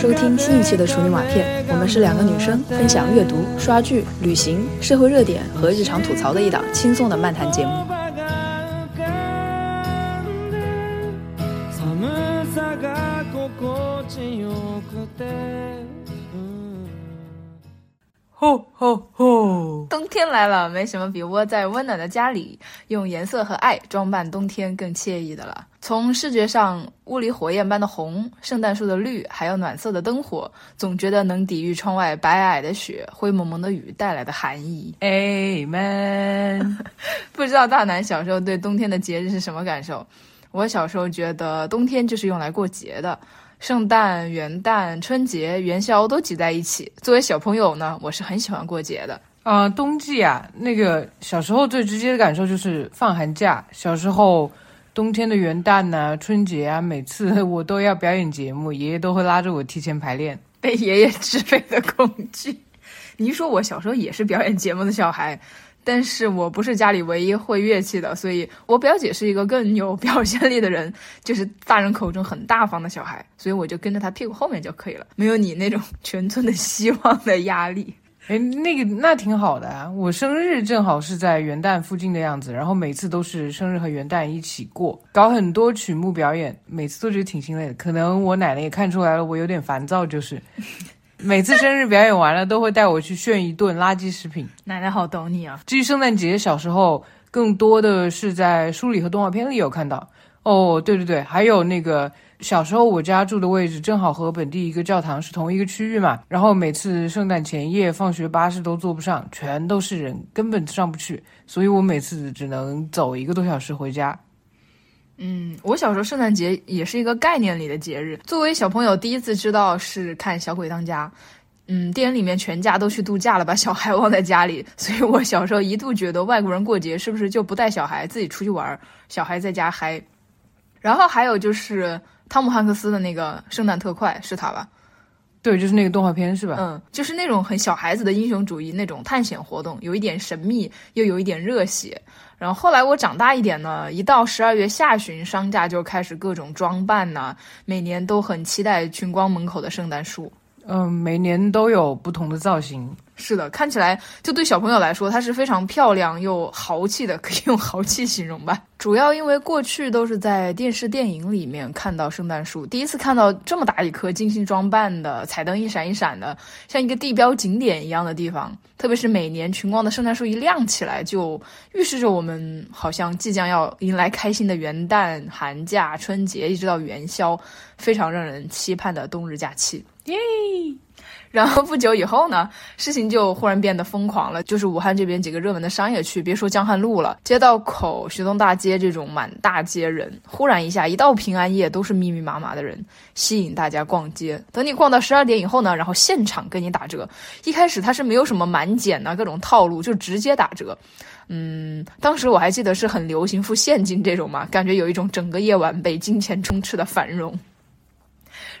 收听新一期的处女瓦片，我们是两个女生分享阅读、刷剧、旅行、社会热点和日常吐槽的一档轻松的漫谈节目。吼吼吼！冬天来了，没什么比窝在温暖的家里，用颜色和爱装扮冬天更惬意的了。从视觉上，屋里火焰般的红，圣诞树的绿，还有暖色的灯火，总觉得能抵御窗外白皑皑的雪、灰蒙蒙的雨带来的寒意。Amen。不知道大南小时候对冬天的节日是什么感受？我小时候觉得冬天就是用来过节的。圣诞、元旦、春节、元宵都挤在一起。作为小朋友呢，我是很喜欢过节的。呃，冬季啊，那个小时候最直接的感受就是放寒假。小时候，冬天的元旦呐、春节啊，每次 我都要表演节目，爷爷都会拉着我提前排练。被爷爷支配的恐惧。你说，我小时候也是表演节目的小孩。但是我不是家里唯一会乐器的，所以我表姐是一个更有表现力的人，就是大人口中很大方的小孩，所以我就跟着他屁股后面就可以了，没有你那种全村的希望的压力。哎，那个那挺好的啊！我生日正好是在元旦附近的样子，然后每次都是生日和元旦一起过，搞很多曲目表演，每次都觉得挺心累的。可能我奶奶也看出来了，我有点烦躁，就是。每次生日表演完了，都会带我去炫一顿垃圾食品。奶奶好懂你啊！至于圣诞节，小时候更多的是在书里和动画片里有看到。哦，对对对，还有那个小时候我家住的位置正好和本地一个教堂是同一个区域嘛。然后每次圣诞前夜放学，巴士都坐不上，全都是人，根本上不去。所以我每次只能走一个多小时回家。嗯，我小时候圣诞节也是一个概念里的节日。作为小朋友，第一次知道是看《小鬼当家》。嗯，电影里面全家都去度假了，把小孩忘在家里。所以我小时候一度觉得外国人过节是不是就不带小孩自己出去玩，小孩在家嗨。然后还有就是汤姆汉克斯的那个《圣诞特快》，是他吧？对，就是那个动画片，是吧？嗯，就是那种很小孩子的英雄主义那种探险活动，有一点神秘，又有一点热血。然后后来我长大一点呢，一到十二月下旬，商家就开始各种装扮呢。每年都很期待群光门口的圣诞树。嗯，每年都有不同的造型。是的，看起来就对小朋友来说，它是非常漂亮又豪气的，可以用豪气形容吧。主要因为过去都是在电视电影里面看到圣诞树，第一次看到这么大一棵精心装扮的，彩灯一闪一闪的，像一个地标景点一样的地方。特别是每年群光的圣诞树一亮起来，就预示着我们好像即将要迎来开心的元旦、寒假、春节，一直到元宵，非常让人期盼的冬日假期。耶！然后不久以后呢，事情就忽然变得疯狂了。就是武汉这边几个热门的商业区，别说江汉路了，街道口、徐东大街这种满大街人，忽然一下，一到平安夜都是密密麻麻的人，吸引大家逛街。等你逛到十二点以后呢，然后现场给你打折。一开始它是没有什么满减啊，各种套路，就直接打折。嗯，当时我还记得是很流行付现金这种嘛，感觉有一种整个夜晚被金钱充斥的繁荣。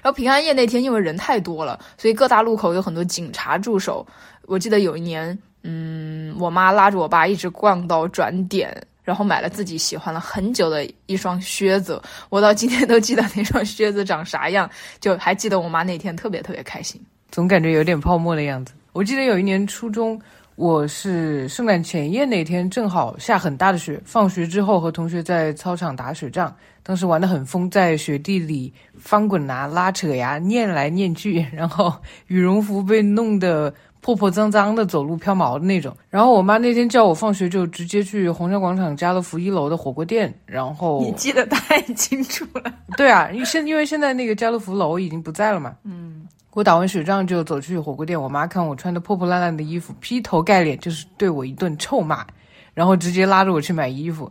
然后平安夜那天，因为人太多了，所以各大路口有很多警察驻守。我记得有一年，嗯，我妈拉着我爸一直逛到转点，然后买了自己喜欢了很久的一双靴子。我到今天都记得那双靴子长啥样，就还记得我妈那天特别特别开心，总感觉有点泡沫的样子。我记得有一年初中。我是圣诞前夜那天正好下很大的雪，放学之后和同学在操场打雪仗，当时玩的很疯，在雪地里翻滚啊、拉扯呀、念来念去，然后羽绒服被弄得破破脏脏的，走路飘毛的那种。然后我妈那天叫我放学就直接去红山广场家乐福一楼的火锅店，然后你记得太清楚了。对啊，因现因为现在那个家乐福楼已经不在了嘛。嗯。我打完雪仗就走去火锅店，我妈看我穿的破破烂烂的衣服，劈头盖脸就是对我一顿臭骂，然后直接拉着我去买衣服。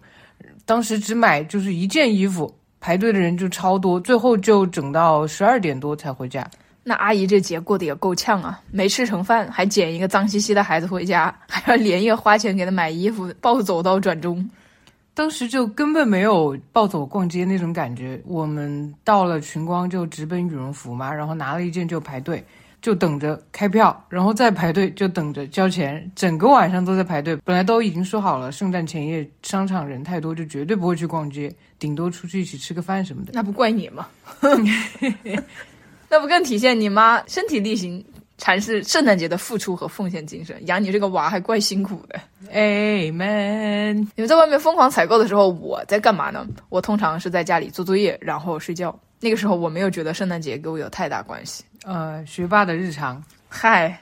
当时只买就是一件衣服，排队的人就超多，最后就整到十二点多才回家。那阿姨这节过得也够呛啊，没吃成饭，还捡一个脏兮兮的孩子回家，还要连夜花钱给他买衣服，暴走到转中。当时就根本没有暴走逛街那种感觉。我们到了群光就直奔羽绒服嘛，然后拿了一件就排队，就等着开票，然后再排队就等着交钱，整个晚上都在排队。本来都已经说好了，圣诞前夜商场人太多，就绝对不会去逛街，顶多出去一起吃个饭什么的。那不怪你吗？那不更体现你妈身体力行阐释圣诞节的付出和奉献精神？养你这个娃还怪辛苦的。Amen。你们在外面疯狂采购的时候，我在干嘛呢？我通常是在家里做作业，然后睡觉。那个时候我没有觉得圣诞节跟我有太大关系。呃，学霸的日常。嗨，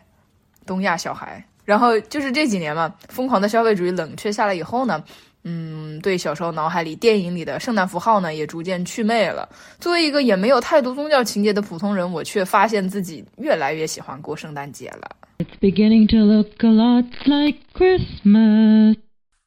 东亚小孩。然后就是这几年嘛，疯狂的消费主义冷却下来以后呢，嗯，对小时候脑海里电影里的圣诞符号呢，也逐渐祛魅了。作为一个也没有太多宗教情节的普通人，我却发现自己越来越喜欢过圣诞节了。It's beginning to look a lot like Christmas.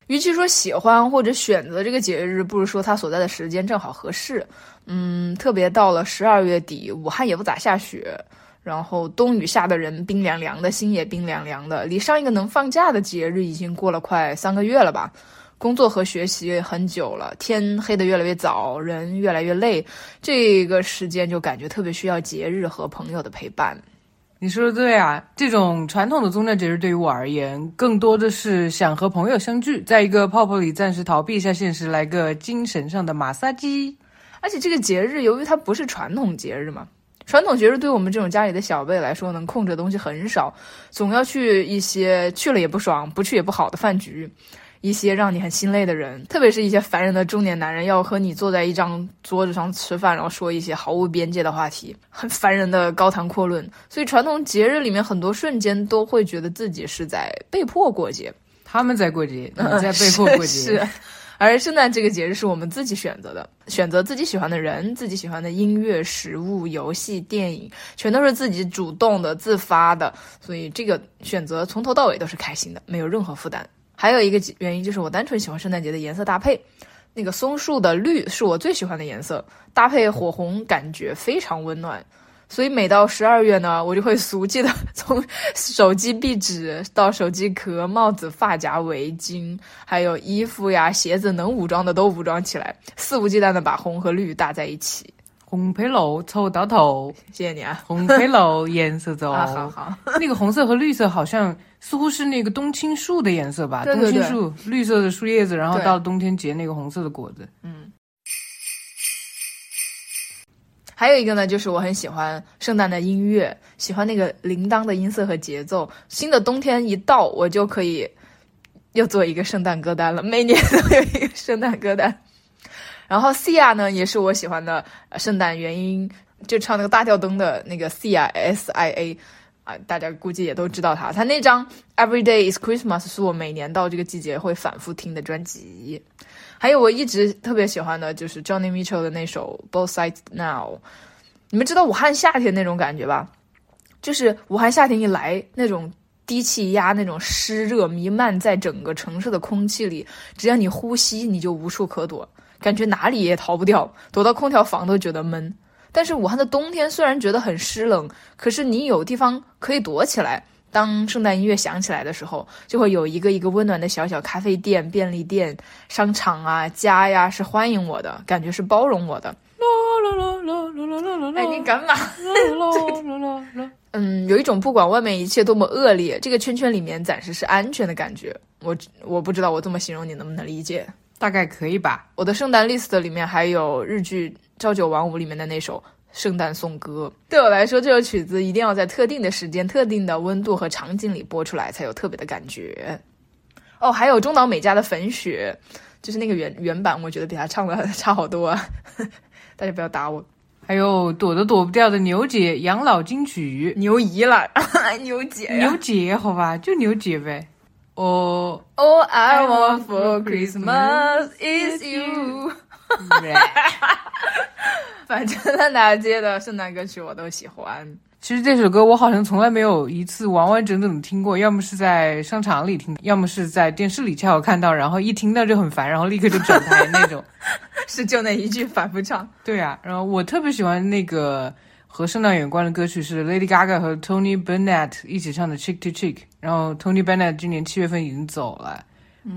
与其说喜欢或者选择这个节日，不如说它所在的时间正好合适。嗯，特别到了十二月底，武汉也不咋下雪，然后冬雨下的人冰凉凉的，心也冰凉凉的。离上一个能放假的节日已经过了快三个月了吧？工作和学习很久了，天黑的越来越早，人越来越累，这个时间就感觉特别需要节日和朋友的陪伴。你说的对啊，这种传统的宗教节日对于我而言，更多的是想和朋友相聚，在一个泡泡里暂时逃避一下现实，来个精神上的马杀鸡。而且这个节日，由于它不是传统节日嘛，传统节日对我们这种家里的小辈来说，能控制的东西很少，总要去一些去了也不爽、不去也不好的饭局，一些让你很心累的人，特别是一些烦人的中年男人，要和你坐在一张桌子上吃饭，然后说一些毫无边界的话题，很烦人的高谈阔论。所以传统节日里面很多瞬间都会觉得自己是在被迫过节，他们在过节，你在被迫过节。是，而圣诞这个节日是我们自己选择的，选择自己喜欢的人、自己喜欢的音乐、食物、游戏、电影，全都是自己主动的、自发的，所以这个选择从头到尾都是开心的，没有任何负担。还有一个原因就是我单纯喜欢圣诞节的颜色搭配，那个松树的绿是我最喜欢的颜色，搭配火红，感觉非常温暖。所以每到十二月呢，我就会俗气的 从手机壁纸到手机壳、帽子、发夹、围巾，还有衣服呀、鞋子，能武装的都武装起来，肆无忌惮的把红和绿搭在一起。红配绿凑到头，谢谢你啊！红配绿颜色走。啊，好好，那个红色和绿色好像似乎是那个冬青树的颜色吧？对对对冬青树绿色的树叶子，然后到了冬天结那个红色的果子。嗯还有一个呢，就是我很喜欢圣诞的音乐，喜欢那个铃铛的音色和节奏。新的冬天一到，我就可以又做一个圣诞歌单了，每年都有一个圣诞歌单。然后 CIA 呢，也是我喜欢的圣诞原因，就唱那个大吊灯的那个 CIA S I A，啊，大家估计也都知道他。他那张 Every Day Is Christmas 是我每年到这个季节会反复听的专辑。还有我一直特别喜欢的就是 Johnny Mitchell 的那首 Both Sides Now。你们知道武汉夏天那种感觉吧？就是武汉夏天一来，那种低气压、那种湿热弥漫在整个城市的空气里，只要你呼吸，你就无处可躲，感觉哪里也逃不掉，躲到空调房都觉得闷。但是武汉的冬天虽然觉得很湿冷，可是你有地方可以躲起来。当圣诞音乐响起来的时候，就会有一个一个温暖的小小咖啡店、便利店、商场啊、家呀，是欢迎我的，感觉是包容我的。哎，你干嘛？嗯，有一种不管外面一切多么恶劣，这个圈圈里面暂时是安全的感觉。我我不知道我这么形容你能不能理解？大概可以吧。我的圣诞 list 里面还有日剧《朝九晚五》里面的那首《圣诞颂歌》。对我来说，这首曲子一定要在特定的时间、特定的温度和场景里播出来，才有特别的感觉。哦，还有中岛美嘉的《粉雪》，就是那个原原版，我觉得比他唱的 差好多啊！大家不要打我。还有躲都躲不掉的牛姐养老金曲，牛姨了，牛姐牛姐好吧，就牛姐呗。哦，All I want for Christmas is you。反正烂大街的圣诞歌曲我都喜欢。其实这首歌我好像从来没有一次完完整整的听过，要么是在商场里听，要么是在电视里恰好看到，然后一听到就很烦，然后立刻就转台那种。是就那一句反复唱。对啊，然后我特别喜欢那个和圣诞有关的歌曲是 Lady Gaga 和 Tony Bennett 一起唱的《Chick to Chick》，然后 Tony Bennett 今年七月份已经走了、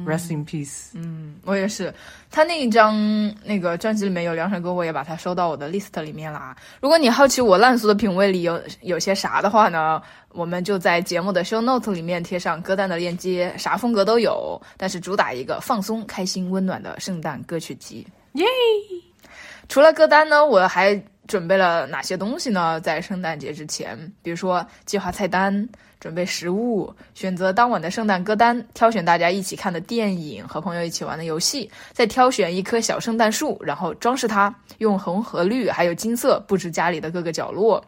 r e s t in peace。嗯，我也是。他那一张那个专辑里面有两首歌，我也把它收到我的 list 里面啦。如果你好奇我烂俗的品味里有有些啥的话呢，我们就在节目的 show note 里面贴上歌单的链接，啥风格都有，但是主打一个放松、开心、温暖的圣诞歌曲集。耶！除了歌单呢，我还准备了哪些东西呢？在圣诞节之前，比如说计划菜单、准备食物、选择当晚的圣诞歌单、挑选大家一起看的电影和朋友一起玩的游戏，再挑选一棵小圣诞树，然后装饰它，用红和绿还有金色布置家里的各个角落。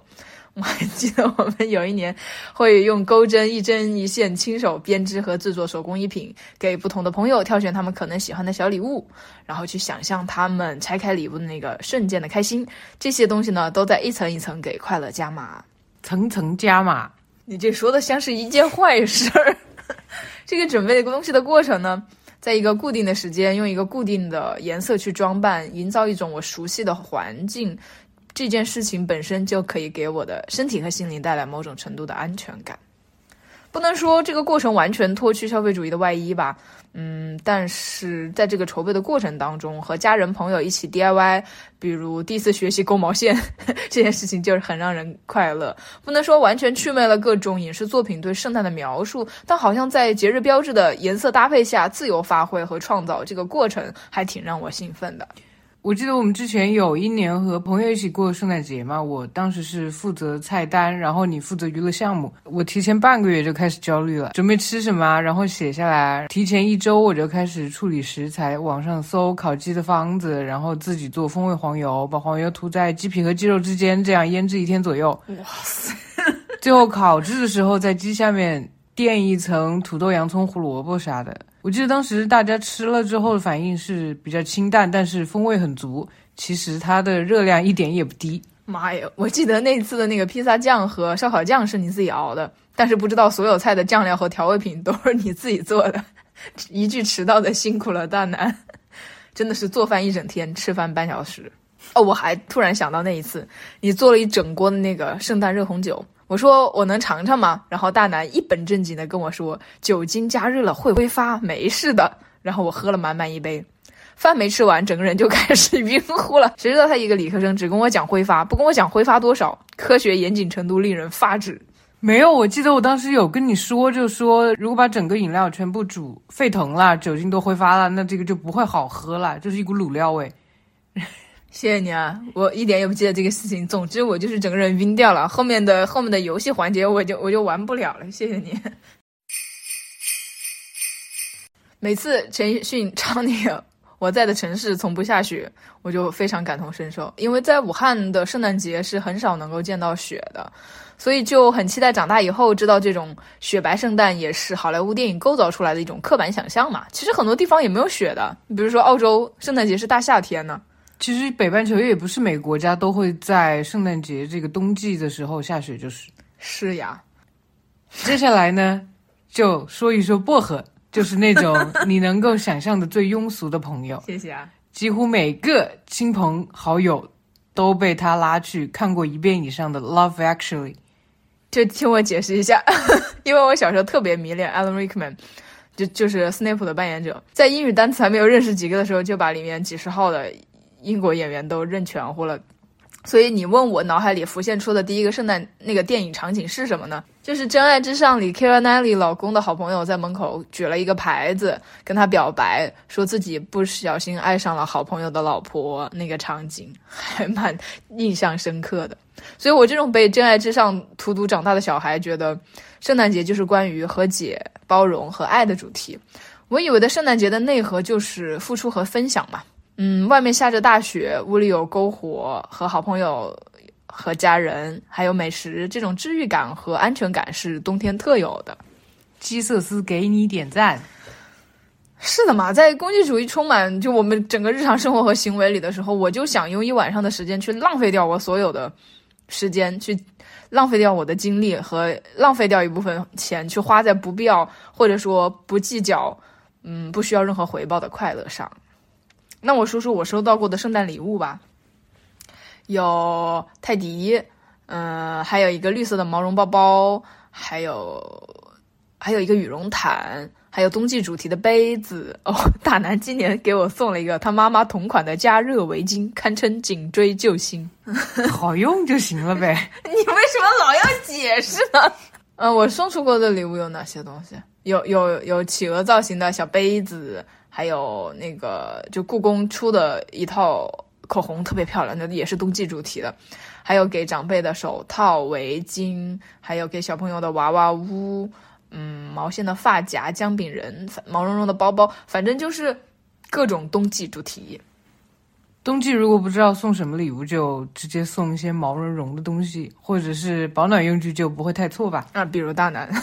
我还记得我们有一年会用钩针一针一线亲手编织和制作手工艺品，给不同的朋友挑选他们可能喜欢的小礼物，然后去想象他们拆开礼物的那个瞬间的开心。这些东西呢，都在一层一层给快乐加码，层层加码。你这说的像是一件坏事儿。这个准备的东西的过程呢，在一个固定的时间，用一个固定的颜色去装扮，营造一种我熟悉的环境。这件事情本身就可以给我的身体和心灵带来某种程度的安全感，不能说这个过程完全脱去消费主义的外衣吧，嗯，但是在这个筹备的过程当中，和家人朋友一起 DIY，比如第一次学习勾毛线 这件事情，就是很让人快乐。不能说完全去魅了各种影视作品对圣诞的描述，但好像在节日标志的颜色搭配下自由发挥和创造这个过程，还挺让我兴奋的。我记得我们之前有一年和朋友一起过圣诞节嘛，我当时是负责菜单，然后你负责娱乐项目。我提前半个月就开始焦虑了，准备吃什么，然后写下来。提前一周我就开始处理食材，网上搜烤鸡的方子，然后自己做风味黄油，把黄油涂在鸡皮和鸡肉之间，这样腌制一天左右。哇塞！最后烤制的时候，在鸡下面垫一层土豆、洋葱、胡萝卜啥的。我记得当时大家吃了之后的反应是比较清淡，但是风味很足。其实它的热量一点也不低。妈呀！我记得那次的那个披萨酱和烧烤酱是你自己熬的，但是不知道所有菜的酱料和调味品都是你自己做的。一句迟到的辛苦了，大南，真的是做饭一整天，吃饭半小时。哦，我还突然想到那一次，你做了一整锅的那个圣诞热红酒。我说我能尝尝吗？然后大南一本正经的跟我说，酒精加热了会挥发，没事的。然后我喝了满满一杯，饭没吃完，整个人就开始晕乎了。谁知道他一个理科生，只跟我讲挥发，不跟我讲挥发多少，科学严谨程度令人发指。没有，我记得我当时有跟你说，就说如果把整个饮料全部煮沸腾了，酒精都挥发了，那这个就不会好喝了，就是一股卤料味。谢谢你啊，我一点也不记得这个事情。总之，我就是整个人晕掉了。后面的后面的游戏环节，我就我就玩不了了。谢谢你。每次陈奕迅唱那个《我在的城市从不下雪》，我就非常感同身受，因为在武汉的圣诞节是很少能够见到雪的，所以就很期待长大以后知道这种雪白圣诞也是好莱坞电影构造出来的一种刻板想象嘛。其实很多地方也没有雪的，比如说澳洲圣诞节是大夏天呢。其实北半球也不是每个国家都会在圣诞节这个冬季的时候下雪，就是是呀。接下来呢，就说一说薄荷，就是那种你能够想象的最庸俗的朋友。谢谢啊。几乎每个亲朋好友都被他拉去看过一遍以上的《Love Actually》。就听我解释一下，因为我小时候特别迷恋 Alan Rickman，就就是斯内普的扮演者，在英语单词还没有认识几个的时候，就把里面几十号的。英国演员都认全乎了，所以你问我脑海里浮现出的第一个圣诞那个电影场景是什么呢？就是《真爱至上》里 k i r a n e l y 老公的好朋友在门口举了一个牌子，跟他表白，说自己不小心爱上了好朋友的老婆，那个场景 还蛮印象深刻的。所以我这种被《真爱至上》荼毒长大的小孩，觉得圣诞节就是关于和解、包容和爱的主题。我以为的圣诞节的内核就是付出和分享嘛。嗯，外面下着大雪，屋里有篝火和好朋友、和家人，还有美食，这种治愈感和安全感是冬天特有的。基瑟斯给你点赞。是的嘛，在工具主义充满就我们整个日常生活和行为里的时候，我就想用一晚上的时间去浪费掉我所有的时间，去浪费掉我的精力和浪费掉一部分钱，去花在不必要或者说不计较，嗯，不需要任何回报的快乐上。那我说说我收到过的圣诞礼物吧，有泰迪，嗯，还有一个绿色的毛绒包包，还有还有一个羽绒毯，还有冬季主题的杯子。哦，大南今年给我送了一个他妈妈同款的加热围巾，堪称颈椎救星，好用就行了呗。你为什么老要解释呢？嗯，我送出过的礼物有哪些东西？有有有企鹅造型的小杯子。还有那个，就故宫出的一套口红特别漂亮，那也是冬季主题的。还有给长辈的手套、围巾，还有给小朋友的娃娃屋，嗯，毛线的发夹、姜饼人、毛茸茸的包包，反正就是各种冬季主题。冬季如果不知道送什么礼物，就直接送一些毛茸茸的东西，或者是保暖用具，就不会太错吧？啊，比如大南。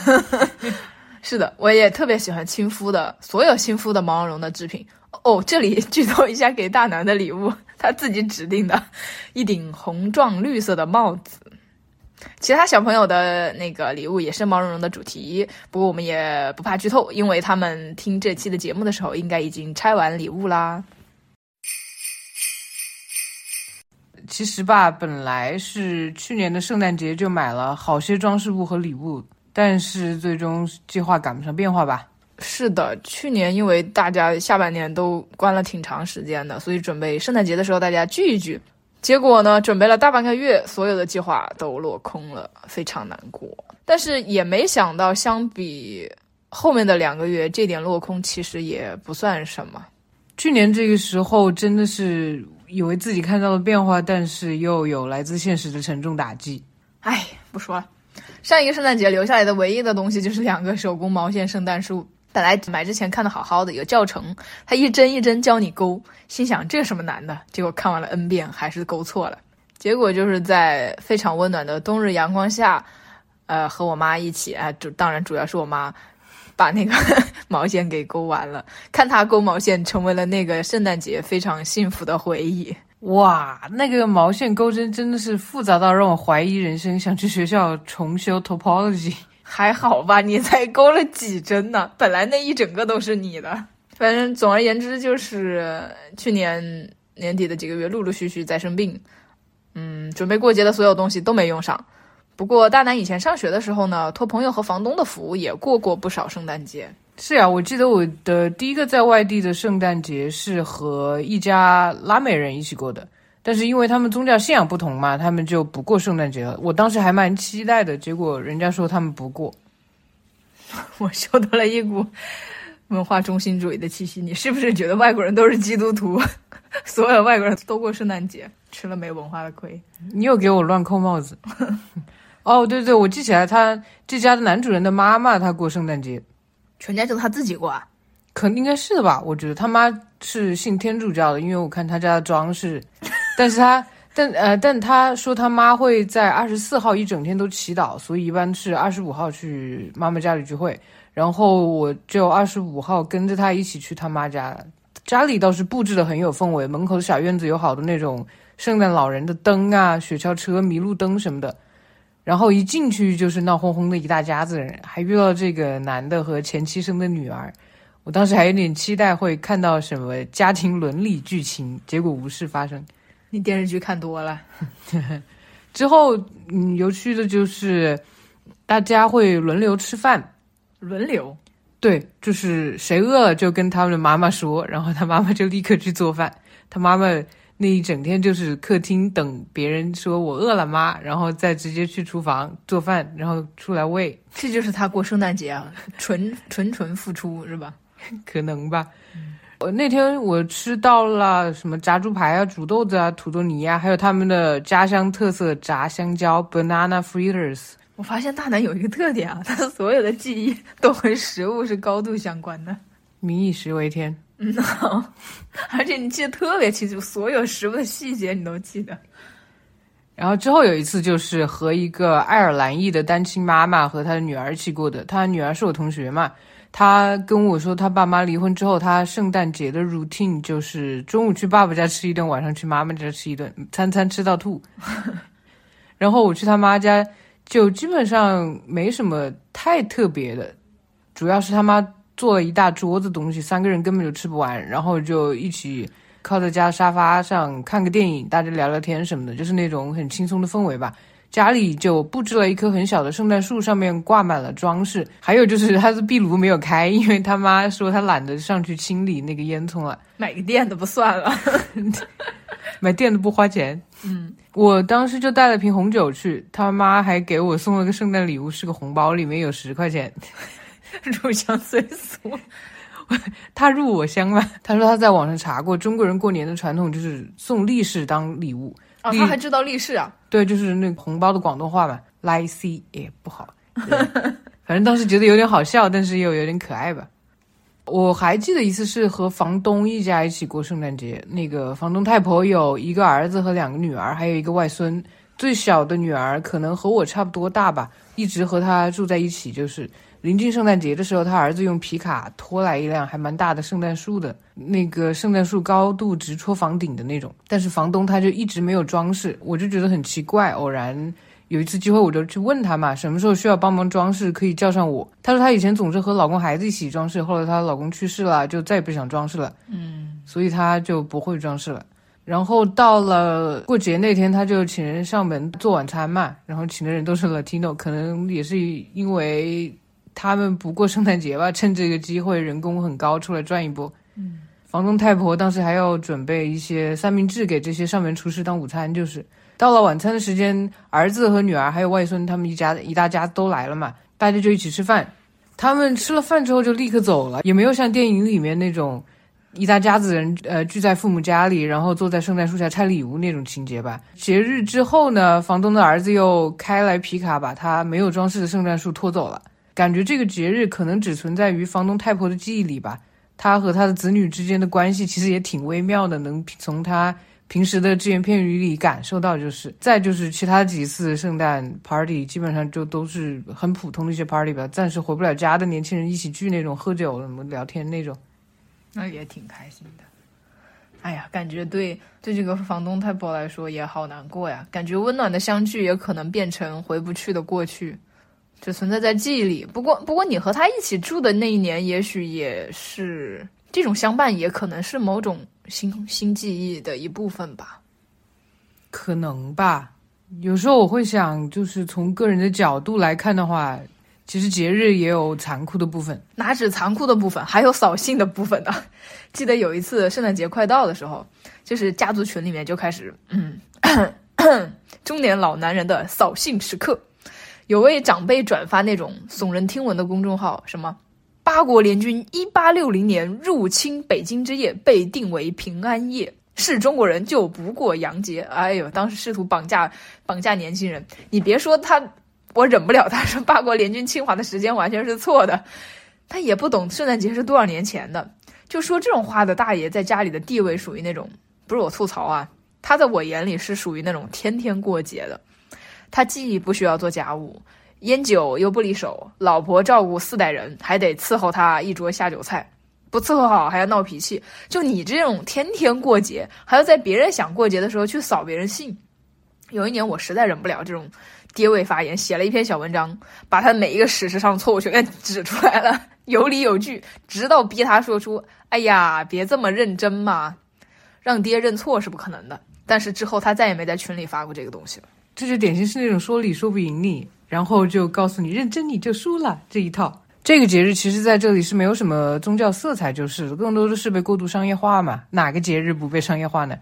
是的，我也特别喜欢亲肤的，所有亲肤的毛茸茸的制品。哦，这里剧透一下给大南的礼物，他自己指定的一顶红撞绿色的帽子。其他小朋友的那个礼物也是毛茸茸的主题，不过我们也不怕剧透，因为他们听这期的节目的时候，应该已经拆完礼物啦。其实吧，本来是去年的圣诞节就买了好些装饰物和礼物，但是最终计划赶不上变化吧。是的，去年因为大家下半年都关了挺长时间的，所以准备圣诞节的时候大家聚一聚。结果呢，准备了大半个月，所有的计划都落空了，非常难过。但是也没想到，相比后面的两个月，这点落空其实也不算什么。去年这个时候真的是。以为自己看到了变化，但是又有来自现实的沉重打击。哎，不说了。上一个圣诞节留下来的唯一的东西就是两个手工毛线圣诞树。本来买之前看的好好的，有教程，他一针一针教你勾，心想这什么难的？结果看完了 n 遍还是勾错了。结果就是在非常温暖的冬日阳光下，呃，和我妈一起，啊，主当然主要是我妈。把那个 毛线给勾完了，看她勾毛线成为了那个圣诞节非常幸福的回忆。哇，那个毛线钩针真的是复杂到让我怀疑人生，想去学校重修 topology。还好吧，你才勾了几针呢？本来那一整个都是你的。反正总而言之，就是去年年底的几个月，陆陆续续在生病，嗯，准备过节的所有东西都没用上。不过大南以前上学的时候呢，托朋友和房东的福，也过过不少圣诞节。是呀，我记得我的第一个在外地的圣诞节是和一家拉美人一起过的，但是因为他们宗教信仰不同嘛，他们就不过圣诞节了。我当时还蛮期待的，结果人家说他们不过，我嗅到了一股文化中心主义的气息。你是不是觉得外国人都是基督徒，所有外国人都过圣诞节，吃了没文化的亏？你又给我乱扣帽子。哦，对对，我记起来，他这家的男主人的妈妈，她过圣诞节，全家就他自己过，啊？肯应该是的吧？我觉得他妈是信天主教的，因为我看他家的装饰，但是他，但呃，但他说他妈会在二十四号一整天都祈祷，所以一般是二十五号去妈妈家里聚会，然后我就二十五号跟着他一起去他妈家，家里倒是布置的很有氛围，门口的小院子有好多那种圣诞老人的灯啊，雪橇车、麋鹿灯什么的。然后一进去就是闹哄哄的一大家子人，还遇到这个男的和前妻生的女儿。我当时还有点期待会看到什么家庭伦理剧情，结果无事发生。你电视剧看多了。之后，嗯，有趣的就是大家会轮流吃饭，轮流。对，就是谁饿了就跟他们的妈妈说，然后他妈妈就立刻去做饭。他妈妈。那一整天就是客厅等别人说我饿了吗？然后再直接去厨房做饭，然后出来喂。这就是他过圣诞节啊，纯纯纯付出是吧？可能吧。我那天我吃到了什么炸猪排啊、煮豆子啊、土豆泥啊，还有他们的家乡特色炸香蕉 （banana fritters）。我发现大南有一个特点啊，他所有的记忆都和食物是高度相关的。民以食为天。嗯，而且你记得特别清楚，所有食物的细节你都记得。然后之后有一次就是和一个爱尔兰裔的单亲妈妈和她的女儿一起过的。她女儿是我同学嘛，她跟我说，她爸妈离婚之后，她圣诞节的 routine 就是中午去爸爸家吃一顿，晚上去妈妈家吃一顿，餐餐吃到吐。然后我去他妈家，就基本上没什么太特别的，主要是他妈。做了一大桌子东西，三个人根本就吃不完，然后就一起靠在家沙发上看个电影，大家聊聊天什么的，就是那种很轻松的氛围吧。家里就布置了一棵很小的圣诞树，上面挂满了装饰，还有就是他的壁炉没有开，因为他妈说他懒得上去清理那个烟囱了。买个电的不算了，买电的不花钱。嗯，我当时就带了瓶红酒去，他妈还给我送了个圣诞礼物，是个红包，里面有十块钱。入乡随俗，他入我乡了。他说他在网上查过，中国人过年的传统就是送利是当礼物。啊，利他还知道利是啊？对，就是那个红包的广东话嘛，来 C 也不好。反正当时觉得有点好笑，但是又有点可爱吧。我还记得一次是和房东一家一起过圣诞节，那个房东太婆有一个儿子和两个女儿，还有一个外孙。最小的女儿可能和我差不多大吧，一直和他住在一起。就是临近圣诞节的时候，他儿子用皮卡拖来一辆还蛮大的圣诞树的，那个圣诞树高度直戳房顶的那种。但是房东他就一直没有装饰，我就觉得很奇怪。偶然有一次机会，我就去问他嘛，什么时候需要帮忙装饰，可以叫上我。他说他以前总是和老公孩子一起装饰，后来她老公去世了，就再也不想装饰了，嗯，所以他就不会装饰了。然后到了过节那天，他就请人上门做晚餐嘛，然后请的人都是 Latino，可能也是因为他们不过圣诞节吧，趁这个机会人工很高，出来赚一波。嗯，房东太婆当时还要准备一些三明治给这些上门厨师当午餐，就是到了晚餐的时间，儿子和女儿还有外孙他们一家一大家都来了嘛，大家就一起吃饭。他们吃了饭之后就立刻走了，也没有像电影里面那种。一大家子人，呃，聚在父母家里，然后坐在圣诞树下拆礼物那种情节吧。节日之后呢，房东的儿子又开来皮卡，把他没有装饰的圣诞树拖走了。感觉这个节日可能只存在于房东太婆的记忆里吧。他和他的子女之间的关系其实也挺微妙的，能从他平时的只言片语里感受到。就是再就是其他几次圣诞 party，基本上就都是很普通的一些 party 吧，暂时回不了家的年轻人一起聚那种，喝酒什么聊天那种。那也挺开心的。哎呀，感觉对对这个房东太婆来说也好难过呀。感觉温暖的相聚也可能变成回不去的过去，只存在在记忆里。不过，不过你和他一起住的那一年，也许也是这种相伴，也可能是某种新新记忆的一部分吧。可能吧。有时候我会想，就是从个人的角度来看的话。其实节日也有残酷的部分，哪止残酷的部分，还有扫兴的部分呢。记得有一次圣诞节快到的时候，就是家族群里面就开始，嗯，中年老男人的扫兴时刻。有位长辈转发那种耸人听闻的公众号，什么八国联军一八六零年入侵北京之夜被定为平安夜，是中国人就不过洋节。哎呦，当时试图绑架绑架年轻人，你别说他。我忍不了，他说八国联军侵华的时间完全是错的，他也不懂圣诞节是多少年前的，就说这种话的大爷在家里的地位属于那种，不是我吐槽啊，他在我眼里是属于那种天天过节的，他既不需要做家务，烟酒又不离手，老婆照顾四代人，还得伺候他一桌下酒菜，不伺候好还要闹脾气，就你这种天天过节，还要在别人想过节的时候去扫别人兴，有一年我实在忍不了这种。爹味发言，写了一篇小文章，把他每一个史实上的错误全给指出来了，有理有据，直到逼他说出“哎呀，别这么认真嘛”，让爹认错是不可能的。但是之后他再也没在群里发过这个东西了。这就典型是那种说理说不赢你，然后就告诉你认真你就输了这一套。这个节日其实在这里是没有什么宗教色彩，就是更多的是被过度商业化嘛。哪个节日不被商业化呢？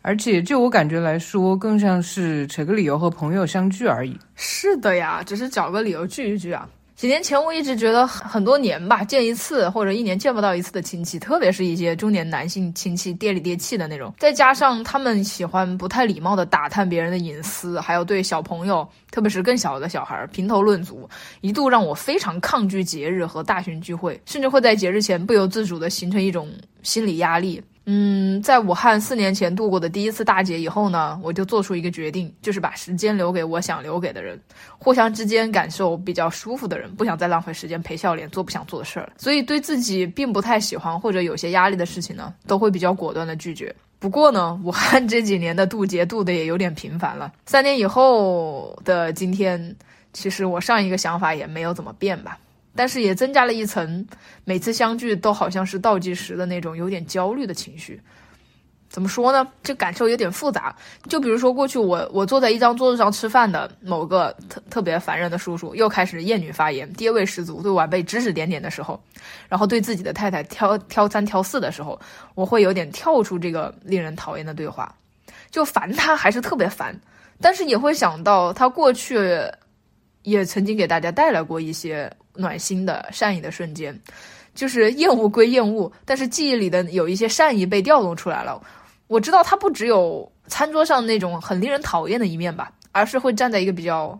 而且就我感觉来说，更像是扯个理由和朋友相聚而已。是的呀，只是找个理由聚一聚啊。几年前我一直觉得很多年吧，见一次或者一年见不到一次的亲戚，特别是一些中年男性亲戚，爹里爹气的那种，再加上他们喜欢不太礼貌的打探别人的隐私，还有对小朋友，特别是更小的小孩评头论足，一度让我非常抗拒节日和大型聚会，甚至会在节日前不由自主的形成一种心理压力。嗯，在武汉四年前度过的第一次大节以后呢，我就做出一个决定，就是把时间留给我想留给的人，互相之间感受比较舒服的人，不想再浪费时间陪笑脸做不想做的事儿。所以对自己并不太喜欢或者有些压力的事情呢，都会比较果断的拒绝。不过呢，武汉这几年的渡劫渡的也有点频繁了。三年以后的今天，其实我上一个想法也没有怎么变吧。但是也增加了一层，每次相聚都好像是倒计时的那种有点焦虑的情绪。怎么说呢？这感受有点复杂。就比如说，过去我我坐在一张桌子上吃饭的某个特特别烦人的叔叔，又开始厌女发言，爹味十足，对晚辈指指点点的时候，然后对自己的太太挑挑三挑四的时候，我会有点跳出这个令人讨厌的对话，就烦他还是特别烦，但是也会想到他过去也曾经给大家带来过一些。暖心的善意的瞬间，就是厌恶归厌恶，但是记忆里的有一些善意被调动出来了。我知道他不只有餐桌上那种很令人讨厌的一面吧，而是会站在一个比较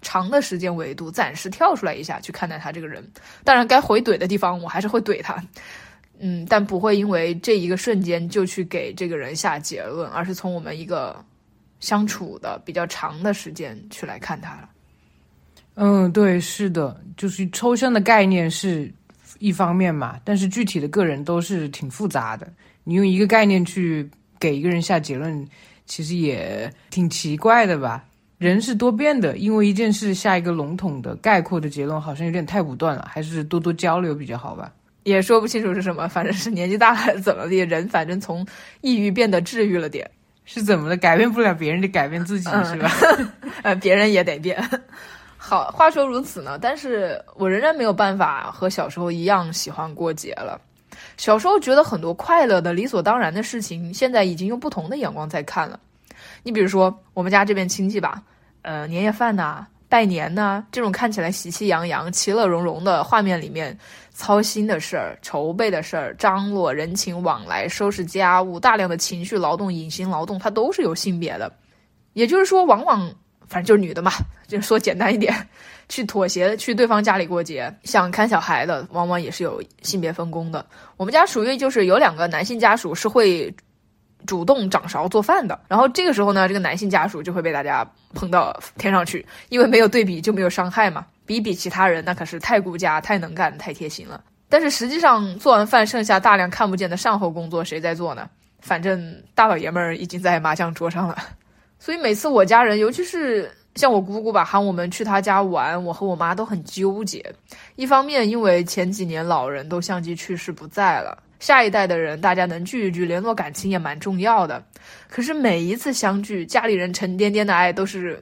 长的时间维度，暂时跳出来一下去看待他这个人。当然，该回怼的地方我还是会怼他，嗯，但不会因为这一个瞬间就去给这个人下结论，而是从我们一个相处的比较长的时间去来看他了。嗯，对，是的，就是抽象的概念是一方面嘛，但是具体的个人都是挺复杂的。你用一个概念去给一个人下结论，其实也挺奇怪的吧？人是多变的，因为一件事下一个笼统的概括的结论，好像有点太武断了，还是多多交流比较好吧？也说不清楚是什么，反正是年纪大了怎么的，人反正从抑郁变得治愈了点，是怎么的？改变不了别人，得改变自己，嗯是吧？呃，别人也得变。好，话说如此呢，但是我仍然没有办法和小时候一样喜欢过节了。小时候觉得很多快乐的、理所当然的事情，现在已经用不同的眼光在看了。你比如说，我们家这边亲戚吧，呃，年夜饭呐、拜年呐、这种看起来喜气洋洋、其乐融融的画面里面，操心的事儿、筹备的事儿、张罗人情往来、收拾家务，大量的情绪劳动、隐形劳动，它都是有性别的。也就是说，往往反正就是女的嘛，就说简单一点，去妥协去对方家里过节，想看小孩的，往往也是有性别分工的。我们家属于就是有两个男性家属是会主动掌勺做饭的，然后这个时候呢，这个男性家属就会被大家捧到天上去，因为没有对比就没有伤害嘛，比比其他人那可是太顾家、太能干、太贴心了。但是实际上做完饭，剩下大量看不见的善后工作谁在做呢？反正大老爷们儿已经在麻将桌上了。所以每次我家人，尤其是像我姑姑吧，喊我们去她家玩，我和我妈都很纠结。一方面，因为前几年老人都相继去世不在了，下一代的人大家能聚一聚，联络感情也蛮重要的。可是每一次相聚，家里人沉甸甸的爱都是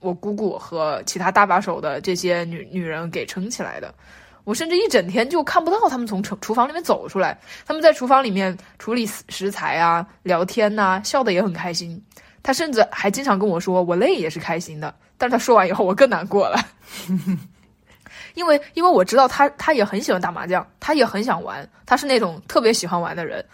我姑姑和其他搭把手的这些女女人给撑起来的。我甚至一整天就看不到他们从厨厨房里面走出来，他们在厨房里面处理食材啊、聊天呐、笑得也很开心。他甚至还经常跟我说：“我累也是开心的。”但是他说完以后，我更难过了，因为因为我知道他他也很喜欢打麻将，他也很想玩，他是那种特别喜欢玩的人。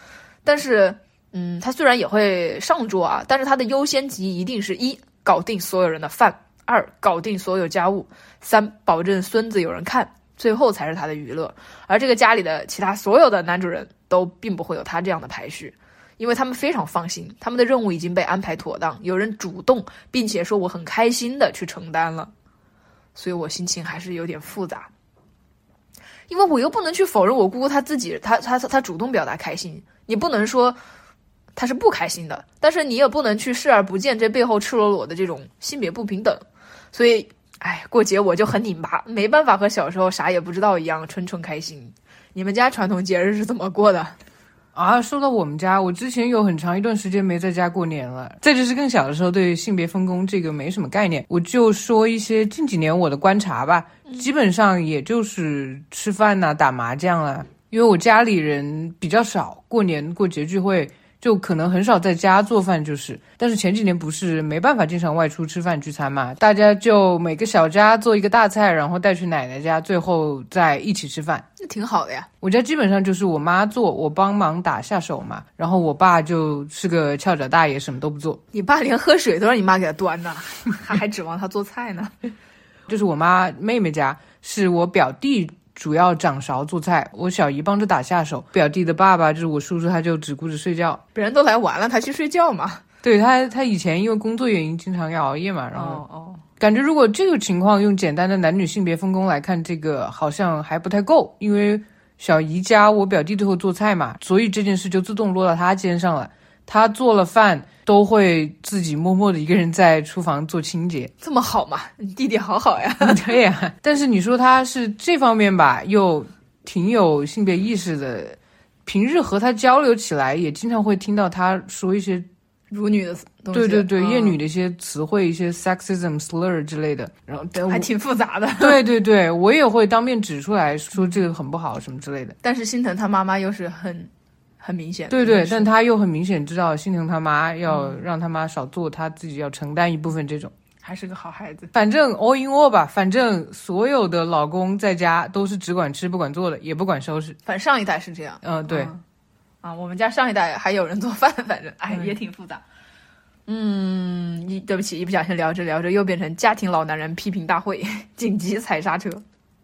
但是，嗯，他虽然也会上桌啊，但是他的优先级一定是一搞定所有人的饭，二搞定所有家务，三保证孙子有人看，最后才是他的娱乐。而这个家里的其他所有的男主人都并不会有他这样的排序。因为他们非常放心，他们的任务已经被安排妥当，有人主动，并且说我很开心的去承担了，所以我心情还是有点复杂。因为我又不能去否认我姑姑她自己，她她她主动表达开心，你不能说她是不开心的，但是你也不能去视而不见这背后赤裸裸的这种性别不平等。所以，哎，过节我就很拧巴，没办法和小时候啥也不知道一样纯纯开心。你们家传统节日是怎么过的？啊，说到我们家，我之前有很长一段时间没在家过年了。再就是更小的时候，对性别分工这个没什么概念。我就说一些近几年我的观察吧，基本上也就是吃饭呐、打麻将啦。因为我家里人比较少，过年过节聚会就可能很少在家做饭，就是。但是前几年不是没办法经常外出吃饭聚餐嘛，大家就每个小家做一个大菜，然后带去奶奶家，最后再一起吃饭。那挺好的呀。我家基本上就是我妈做，我帮忙打下手嘛，然后我爸就是个翘脚大爷，什么都不做。你爸连喝水都让你妈给他端呢，还还指望他做菜呢。就是我妈妹妹家是我表弟主要掌勺做菜，我小姨帮着打下手。表弟的爸爸就是我叔叔，他就只顾着睡觉。别人都来玩了，他去睡觉嘛。对他，他以前因为工作原因经常要熬夜嘛，然后哦哦，感觉如果这个情况用简单的男女性别分工来看，这个好像还不太够，因为小姨家我表弟最后做菜嘛，所以这件事就自动落到他肩上了。他做了饭，都会自己默默的一个人在厨房做清洁。这么好嘛？你弟弟好好呀。对呀、但是你说他是这方面吧，又挺有性别意识的。平日和他交流起来，也经常会听到他说一些辱女的东西，对对对嗯厌女的一些词汇，一些 sexism slur 之类的。然后还挺复杂的。对对对，我也会当面指出来说这个很不好什么之类的。但是心疼他妈妈又是很很明显。对对，但他又很明显知道心疼他妈，要让他妈少做，他自己要承担一部分这种。还是个好孩子。反正 all in all 吧，反正所有的老公在家都是只管吃不管做的，也不管收拾。反正上一代是这样。嗯，对。啊，我们家上一代还有人做饭，反正哎嗯也挺复杂。嗯，一对不起，一不小心聊着聊着又变成家庭老男人批评大会，紧急踩刹车。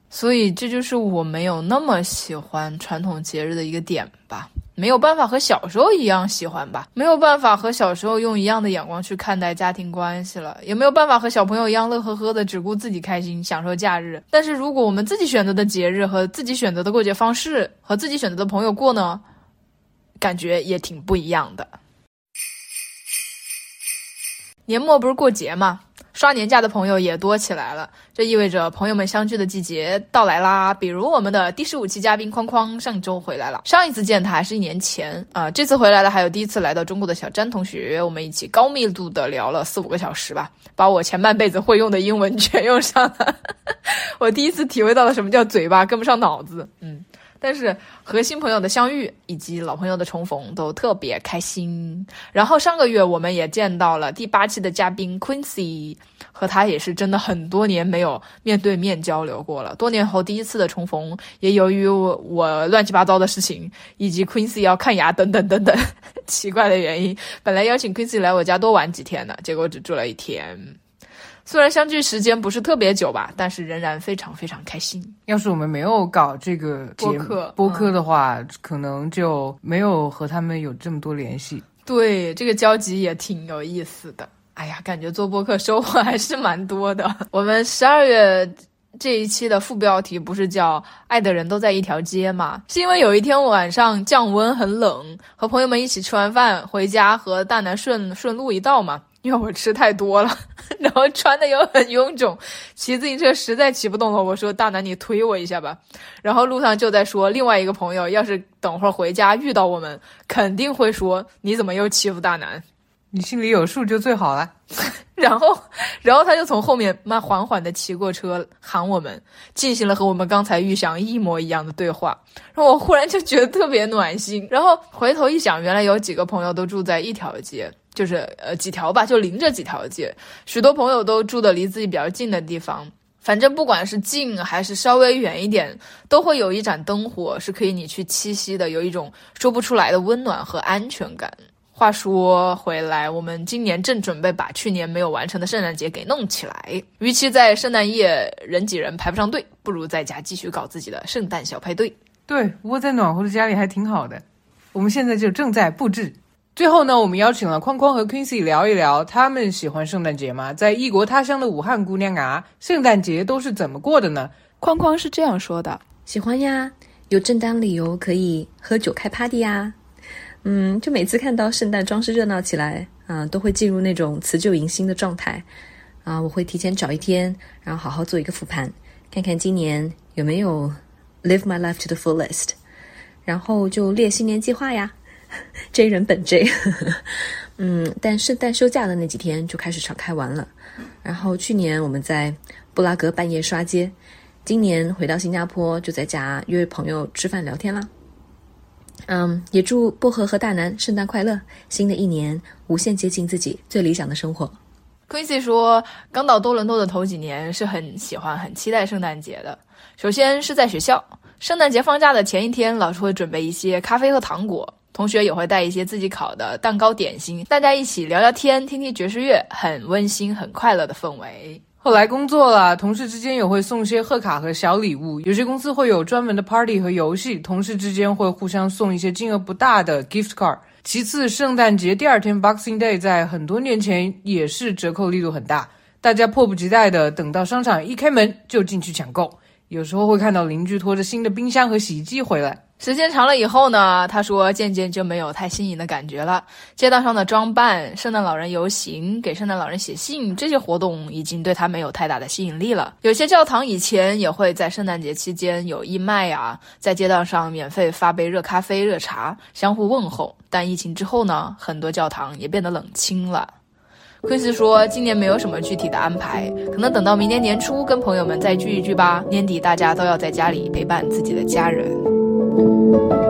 所以这就是我没有那么喜欢传统节日的一个点吧，没有办法和小时候一样喜欢吧，没有办法和小时候用一样的眼光去看待家庭关系了，也没有办法和小朋友一样乐呵呵的只顾自己开心，享受假日。但是如果我们自己选择的节日和自己选择的过节方式和自己选择的朋友过呢，感觉也挺不一样的。年末不是过节嘛，刷年假的朋友也多起来了，这意味着朋友们相聚的季节到来啦。比如我们的第十五期嘉宾框框上周回来了，上一次见他还是一年前啊、这次回来的还有第一次来到中国的小詹同学，我们一起高密度的聊了四五个小时吧，把我前半辈子会用的英文全用上了。我第一次体会到了什么叫嘴巴跟不上脑子，嗯。但是和新朋友的相遇以及老朋友的重逢都特别开心。然后上个月我们也见到了第八期的嘉宾 Quincy，和他也是真的很多年没有面对面交流过了。多年后第一次的重逢，也由于我我乱七八糟的事情以及 Quincy 要看牙等等等等 奇怪的原因，本来邀请 Quincy 来我家多玩几天的，结果只住了一天。虽然相聚时间不是特别久吧，但是仍然非常非常开心。要是我们没有搞这个节播客播客的话，可能就没有和他们有这么多联系。对，这个交集也挺有意思的。哎呀，感觉做播客收获还是蛮多的。我们十二月这一期的副标题不是叫“爱的人都在一条街”吗？是因为有一天晚上降温很冷，和朋友们一起吃完饭回家，和大南顺顺路一道嘛。因为我吃太多了，然后穿的又很臃肿，骑自行车实在骑不动了。我说：“大南，你推我一下吧。”然后路上就在说，另外一个朋友要是等会儿回家遇到我们，肯定会说：“你怎么又欺负大南？” 你心里有数就最好了。然后，然后他就从后面慢缓缓地骑过车，喊我们，进行了和我们刚才预想一模一样的对话。然后我忽然就觉得特别暖心。然后回头一想，原来有几个朋友都住在一条街，就是呃几条吧，就临着几条街。许多朋友都住的离自己比较近的地方。反正不管是近还是稍微远一点，都会有一盏灯火是可以你去栖息的，有一种说不出来的温暖和安全感。话说回来，我们今年正准备把去年没有完成的圣诞节给弄起来。与其在圣诞夜人挤人排不上队，不如在家继续搞自己的圣诞小派对。对，窝在暖和的家里还挺好的。我们现在就正在布置。最后呢，我们邀请了框框和 Quincy 聊一聊，他们喜欢圣诞节吗？在异国他乡的武汉姑娘啊，圣诞节都是怎么过的呢？框框是这样说的：喜欢呀，有正当理由可以喝酒开 party 呀。嗯，就每次看到圣诞装饰热闹起来，啊、都会进入那种辞旧迎新的状态。啊、我会提前找一天，然后好好做一个复盘，看看今年有没有 live my life to the fullest，然后就列新年计划呀。J 人本 J，嗯，但圣诞休假的那几天就开始敞开玩了。然后去年我们在布拉格半夜刷街，今年回到新加坡就在家约朋友吃饭聊天啦。嗯，也祝薄荷和大南圣诞快乐，新的一年无限接近自己最理想的生活。Quincy 说，刚到多伦多的头几年是很喜欢、很期待圣诞节的。首先是在学校，圣诞节放假的前一天，老师会准备一些咖啡和糖果，同学也会带一些自己烤的蛋糕、点心，大家一起聊聊天、听听爵士乐，很温馨、很快乐的氛围。后来工作了，同事之间也会送些贺卡和小礼物。有些公司会有专门的 party 和游戏，同事之间会互相送一些金额不大的 gift card。其次，圣诞节第二天 Boxing Day 在很多年前也是折扣力度很大，大家迫不及待的等到商场一开门就进去抢购。有时候会看到邻居拖着新的冰箱和洗衣机回来。时间长了以后呢，他说渐渐就没有太新颖的感觉了。街道上的装扮、圣诞老人游行、给圣诞老人写信这些活动已经对他没有太大的吸引力了。有些教堂以前也会在圣诞节期间有义卖啊，在街道上免费发杯热咖啡、热茶，相互问候。但疫情之后呢，很多教堂也变得冷清了。昆斯说，今年没有什么具体的安排，可能等到明年年初跟朋友们再聚一聚吧。年底大家都要在家里陪伴自己的家人。